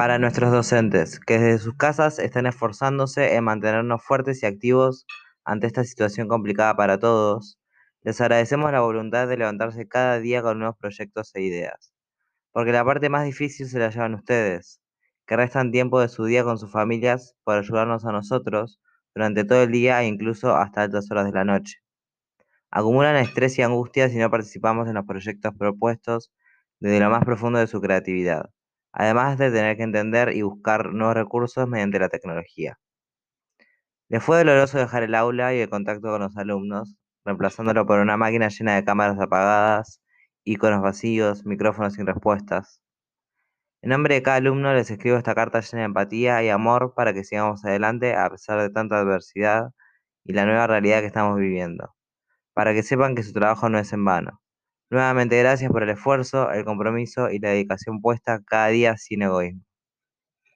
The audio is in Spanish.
Para nuestros docentes, que desde sus casas están esforzándose en mantenernos fuertes y activos ante esta situación complicada para todos, les agradecemos la voluntad de levantarse cada día con nuevos proyectos e ideas. Porque la parte más difícil se la llevan ustedes, que restan tiempo de su día con sus familias por ayudarnos a nosotros durante todo el día e incluso hasta altas horas de la noche. Acumulan estrés y angustia si no participamos en los proyectos propuestos desde lo más profundo de su creatividad, además de tener que entender y buscar nuevos recursos mediante la tecnología. Les fue doloroso dejar el aula y el contacto con los alumnos, reemplazándolo por una máquina llena de cámaras apagadas, iconos vacíos, micrófonos sin respuestas. En nombre de cada alumno les escribo esta carta llena de empatía y amor para que sigamos adelante a pesar de tanta adversidad y la nueva realidad que estamos viviendo, para que sepan que su trabajo no es en vano. Nuevamente gracias por el esfuerzo, el compromiso y la dedicación puesta cada día sin egoísmo.